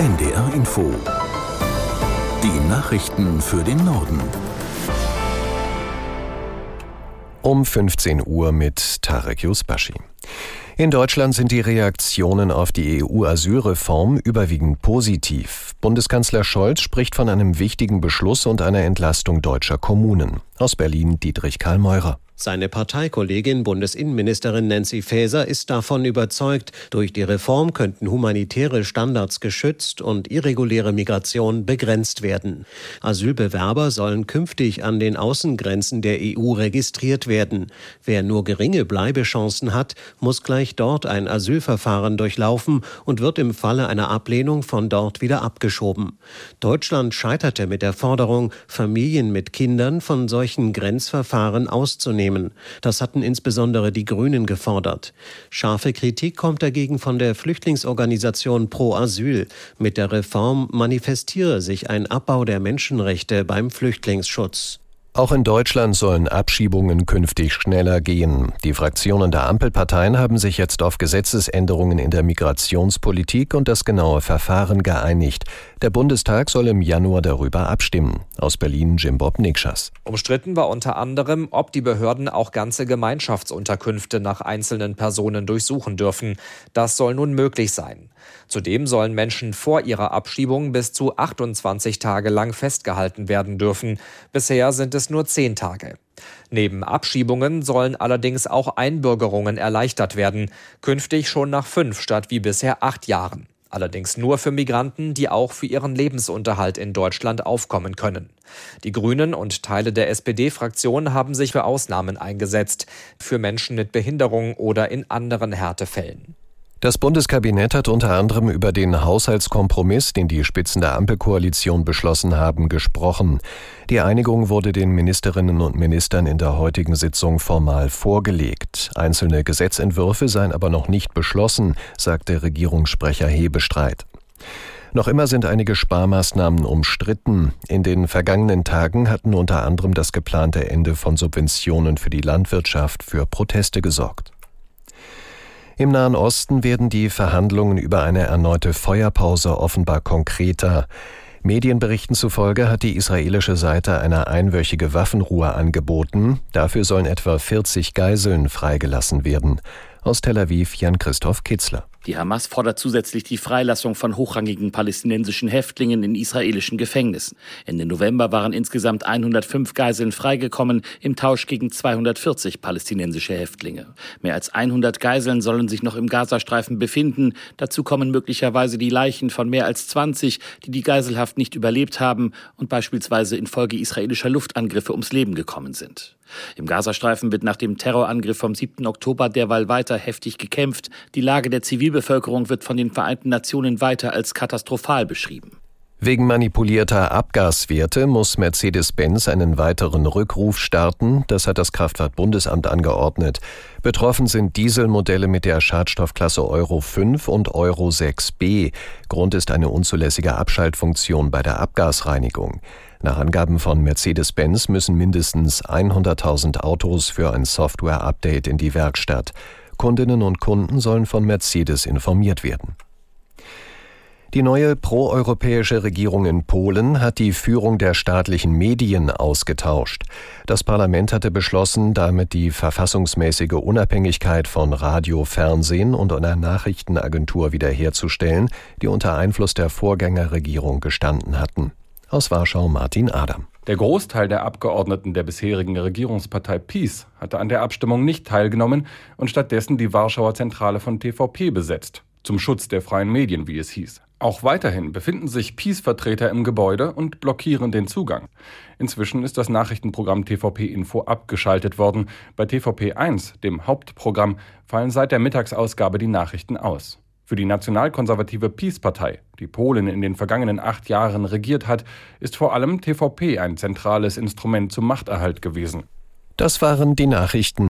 NDR Info. Die Nachrichten für den Norden. Um 15 Uhr mit Tarek Yusbashi. In Deutschland sind die Reaktionen auf die EU-Asylreform überwiegend positiv. Bundeskanzler Scholz spricht von einem wichtigen Beschluss und einer Entlastung deutscher Kommunen. Aus Berlin Dietrich Karl Meurer. Seine Parteikollegin Bundesinnenministerin Nancy Faeser ist davon überzeugt, durch die Reform könnten humanitäre Standards geschützt und irreguläre Migration begrenzt werden. Asylbewerber sollen künftig an den Außengrenzen der EU registriert werden. Wer nur geringe Bleibechancen hat, muss gleich dort ein Asylverfahren durchlaufen und wird im Falle einer Ablehnung von dort wieder abgeschoben. Deutschland scheiterte mit der Forderung, Familien mit Kindern von solchen Grenzverfahren auszunehmen nehmen. Das hatten insbesondere die Grünen gefordert. Scharfe Kritik kommt dagegen von der Flüchtlingsorganisation Pro Asyl. Mit der Reform manifestiere sich ein Abbau der Menschenrechte beim Flüchtlingsschutz. Auch in Deutschland sollen Abschiebungen künftig schneller gehen. Die Fraktionen der Ampelparteien haben sich jetzt auf Gesetzesänderungen in der Migrationspolitik und das genaue Verfahren geeinigt. Der Bundestag soll im Januar darüber abstimmen. Aus Berlin Jim Bob Nikschas. Umstritten war unter anderem, ob die Behörden auch ganze Gemeinschaftsunterkünfte nach einzelnen Personen durchsuchen dürfen. Das soll nun möglich sein. Zudem sollen Menschen vor ihrer Abschiebung bis zu 28 Tage lang festgehalten werden dürfen. Bisher sind es nur 10 Tage. Neben Abschiebungen sollen allerdings auch Einbürgerungen erleichtert werden, künftig schon nach fünf statt wie bisher acht Jahren. Allerdings nur für Migranten, die auch für ihren Lebensunterhalt in Deutschland aufkommen können. Die Grünen und Teile der SPD-Fraktion haben sich für Ausnahmen eingesetzt, für Menschen mit Behinderung oder in anderen Härtefällen. Das Bundeskabinett hat unter anderem über den Haushaltskompromiss, den die Spitzen der Ampelkoalition beschlossen haben, gesprochen. Die Einigung wurde den Ministerinnen und Ministern in der heutigen Sitzung formal vorgelegt. Einzelne Gesetzentwürfe seien aber noch nicht beschlossen, sagte Regierungssprecher Hebestreit. Noch immer sind einige Sparmaßnahmen umstritten. In den vergangenen Tagen hatten unter anderem das geplante Ende von Subventionen für die Landwirtschaft für Proteste gesorgt. Im Nahen Osten werden die Verhandlungen über eine erneute Feuerpause offenbar konkreter. Medienberichten zufolge hat die israelische Seite eine einwöchige Waffenruhe angeboten. Dafür sollen etwa 40 Geiseln freigelassen werden. Aus Tel Aviv Jan Christoph Kitzler. Die Hamas fordert zusätzlich die Freilassung von hochrangigen palästinensischen Häftlingen in israelischen Gefängnissen. Ende November waren insgesamt 105 Geiseln freigekommen im Tausch gegen 240 palästinensische Häftlinge. Mehr als 100 Geiseln sollen sich noch im Gazastreifen befinden. Dazu kommen möglicherweise die Leichen von mehr als 20, die die Geiselhaft nicht überlebt haben und beispielsweise infolge israelischer Luftangriffe ums Leben gekommen sind. Im Gazastreifen wird nach dem Terrorangriff vom 7. Oktober derweil weiter heftig gekämpft. Die Lage der Zivilbevölkerung wird von den Vereinten Nationen weiter als katastrophal beschrieben. Wegen manipulierter Abgaswerte muss Mercedes-Benz einen weiteren Rückruf starten. Das hat das Kraftfahrtbundesamt angeordnet. Betroffen sind Dieselmodelle mit der Schadstoffklasse Euro 5 und Euro 6b. Grund ist eine unzulässige Abschaltfunktion bei der Abgasreinigung. Nach Angaben von Mercedes-Benz müssen mindestens 100.000 Autos für ein Software-Update in die Werkstatt. Kundinnen und Kunden sollen von Mercedes informiert werden. Die neue proeuropäische Regierung in Polen hat die Führung der staatlichen Medien ausgetauscht. Das Parlament hatte beschlossen, damit die verfassungsmäßige Unabhängigkeit von Radio, Fernsehen und einer Nachrichtenagentur wiederherzustellen, die unter Einfluss der Vorgängerregierung gestanden hatten. Aus Warschau Martin Adam. Der Großteil der Abgeordneten der bisherigen Regierungspartei PiS hatte an der Abstimmung nicht teilgenommen und stattdessen die Warschauer Zentrale von TVP besetzt. Zum Schutz der freien Medien, wie es hieß. Auch weiterhin befinden sich PiS-Vertreter im Gebäude und blockieren den Zugang. Inzwischen ist das Nachrichtenprogramm TVP Info abgeschaltet worden. Bei TVP 1, dem Hauptprogramm, fallen seit der Mittagsausgabe die Nachrichten aus. Für die nationalkonservative Peace-Partei, die Polen in den vergangenen acht Jahren regiert hat, ist vor allem TVP ein zentrales Instrument zum Machterhalt gewesen. Das waren die Nachrichten.